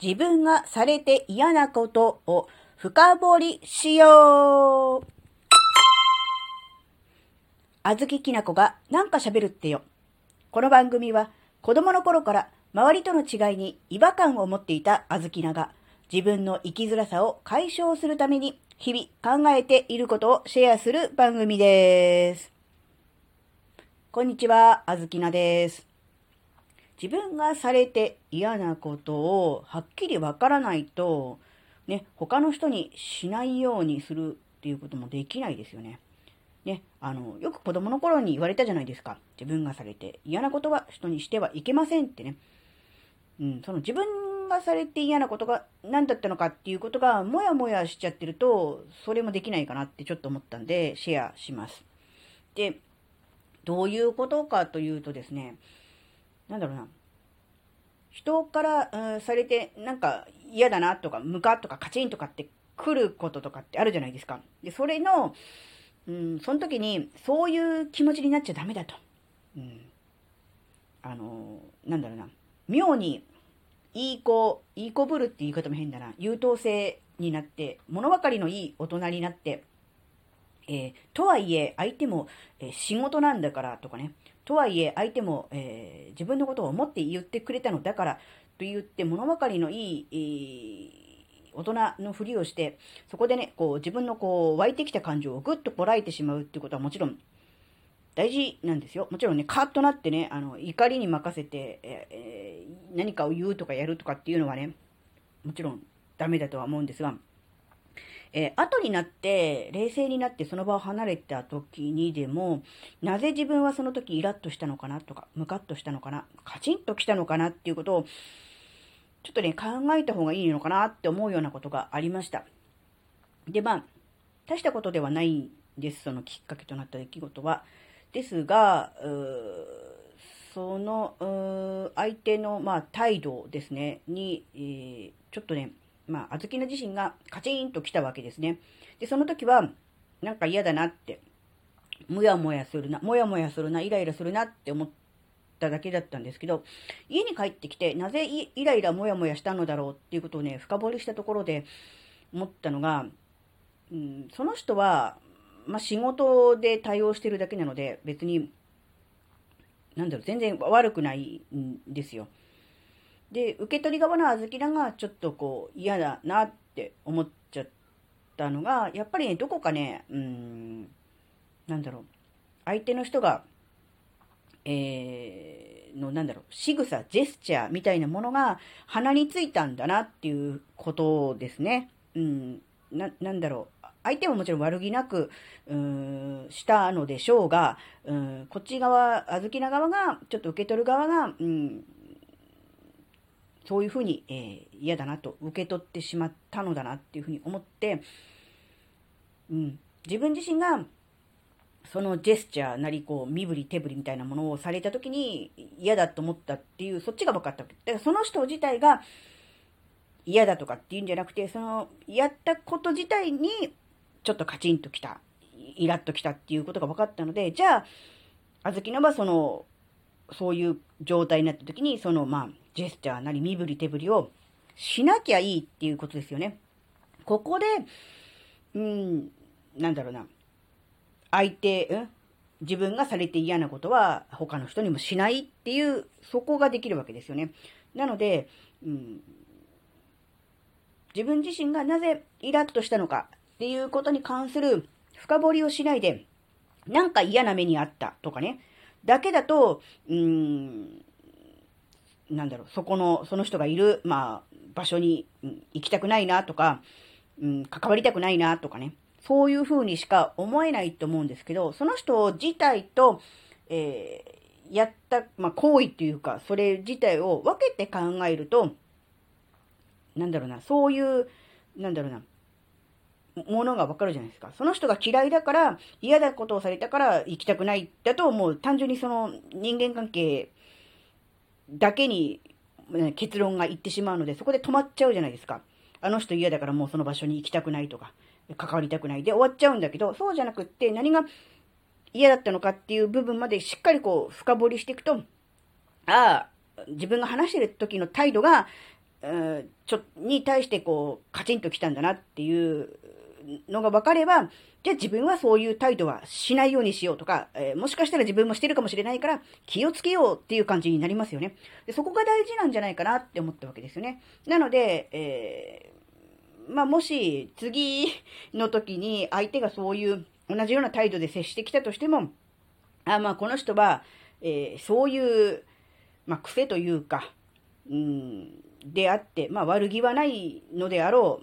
自分がされて嫌なことを深掘りしよう。あずききなこがなんか喋るってよ。この番組は子供の頃から周りとの違いに違和感を持っていたあずきなが自分の生きづらさを解消するために日々考えていることをシェアする番組です。こんにちは、あずきなです。自分がされて嫌なことをはっきりわからないと、ね、他の人にしないようにするっていうこともできないですよね。ね、あの、よく子供の頃に言われたじゃないですか。自分がされて嫌なことは人にしてはいけませんってね。うん、その自分がされて嫌なことが何だったのかっていうことがもやもやしちゃってると、それもできないかなってちょっと思ったんで、シェアします。で、どういうことかというとですね、なんだろうな。人から、うん、されて、なんか嫌だなとか、ムカとかカチンとかって来ることとかってあるじゃないですか。で、それの、うん、その時に、そういう気持ちになっちゃダメだと。うん。あの、なんだろうな。妙にいい子、いい子ぶるって言い方も変だな。優等生になって、物分かりのいい大人になって、えー、とはいえ、相手も、えー、仕事なんだからとかね。とはいえ、相手も、えー、自分のことを思って言ってくれたのだからと言って、物分かりのいい、大人のふりをして、そこでね、こう、自分のこう、湧いてきた感情をぐっとこらえてしまうってことはもちろん大事なんですよ。もちろんね、カッとなってね、あの、怒りに任せて、えー、何かを言うとかやるとかっていうのはね、もちろんダメだとは思うんですが、えー、後になって、冷静になってその場を離れた時にでも、なぜ自分はその時イラッとしたのかなとか、ムカッとしたのかな、カチンと来たのかなっていうことを、ちょっとね、考えた方がいいのかなって思うようなことがありました。で、まあ、大したことではないんです、そのきっかけとなった出来事は。ですが、その相手の、まあ、態度ですね、に、えー、ちょっとね、まあ、あずきの自身がカチンと来たわけですね。で、その時は、なんか嫌だなって、もやもやするな、もやもやするな、イライラするなって思っただけだったんですけど、家に帰ってきて、なぜイライラもやもやしたのだろうっていうことをね、深掘りしたところで思ったのが、うん、その人は、まあ、仕事で対応してるだけなので、別に、なんだろう、全然悪くないんですよ。で、受け取り側のあずきらがちょっとこう嫌だなって思っちゃったのが、やっぱりね、どこかね、うん、なんだろう、相手の人が、えー、の、なんだろう、仕草、ジェスチャーみたいなものが鼻についたんだなっていうことですね。うん、な、なんだろう。相手ももちろん悪気なく、うん、したのでしょうが、うん、こっち側、あずきな側が、ちょっと受け取る側が、うん、そういうふうに、えー、嫌だなと受け取ってしまったのだなっていうふうに思って、うん、自分自身が、そのジェスチャーなり、こう、身振り手振りみたいなものをされた時に嫌だと思ったっていう、そっちが分かったわけ。だからその人自体が嫌だとかっていうんじゃなくて、その、やったこと自体にちょっとカチンときた、イラッときたっていうことが分かったので、じゃあ、あずきのはその、そういう状態になった時に、その、まあ、ジェスチャーなり身振り手振りをしなきゃいいっていうことですよね。ここで、うん、なんだろうな。相手、うん自分がされて嫌なことは他の人にもしないっていう、そこができるわけですよね。なので、うん、自分自身がなぜイラッとしたのか、っていうことに関する深掘りをしないで、なんか嫌な目にあったとかね、だけだと、うーん、なんだろう、そこの、その人がいる、まあ、場所に、行きたくないなとか、うん、関わりたくないなとかね、そういう風にしか思えないと思うんですけど、その人自体と、えー、やった、まあ、行為っていうか、それ自体を分けて考えると、なんだろうな、そういう、なんだろうな、ものがわかるじゃないですか。その人が嫌いだから、嫌なことをされたから行きたくないだと、もう単純にその人間関係だけに結論がいってしまうので、そこで止まっちゃうじゃないですか。あの人嫌だからもうその場所に行きたくないとか、関わりたくないで終わっちゃうんだけど、そうじゃなくって何が嫌だったのかっていう部分までしっかりこう深掘りしていくと、ああ、自分が話してる時の態度がちょ、に対してこう、カチンと来たんだなっていうのが分かれば、じゃあ自分はそういう態度はしないようにしようとか、えー、もしかしたら自分もしてるかもしれないから気をつけようっていう感じになりますよね。でそこが大事なんじゃないかなって思ったわけですよね。なので、えー、まあ、もし次の時に相手がそういう同じような態度で接してきたとしても、あ、まあこの人は、えー、そういう、まあ、癖というか、うん、であって、まあ悪気はないのであろ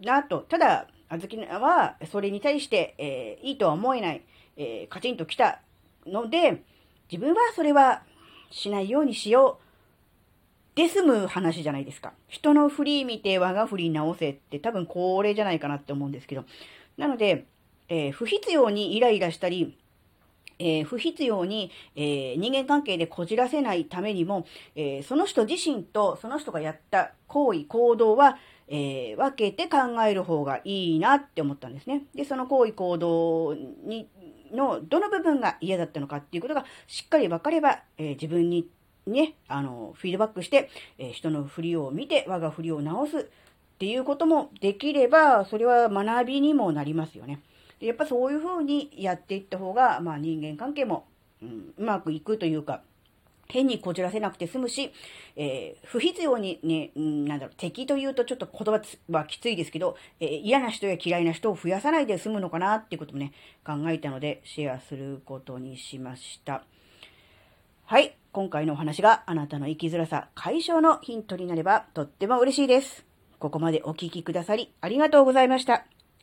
うなと。ただ、あずきはそれに対して、えー、いいとは思えない、えー、カチンと来たので、自分はそれはしないようにしよう。で済む話じゃないですか。人の振り見て我が振り直せって多分これじゃないかなって思うんですけど。なので、えー、不必要にイライラしたり、えー、不必要に、えー、人間関係でこじらせないためにも、えその人自身とその人がやった行為、行動は、え分けて考える方がいいなって思ったんですね。で、その行為、行動に、のどの部分が嫌だったのかっていうことがしっかり分かれば、え自分にね、あの、フィードバックして、え人の振りを見て我が振りを直すっていうこともできれば、それは学びにもなりますよね。やっぱそういう風にやっていった方が、まあ人間関係も、うん、うまくいくというか、変にこじらせなくて済むし、えー、不必要にね、なんだろう、敵というとちょっと言葉はきついですけど、えー、嫌な人や嫌いな人を増やさないで済むのかなっていうこともね、考えたのでシェアすることにしました。はい。今回のお話があなたの生きづらさ解消のヒントになればとっても嬉しいです。ここまでお聴きくださりありがとうございました。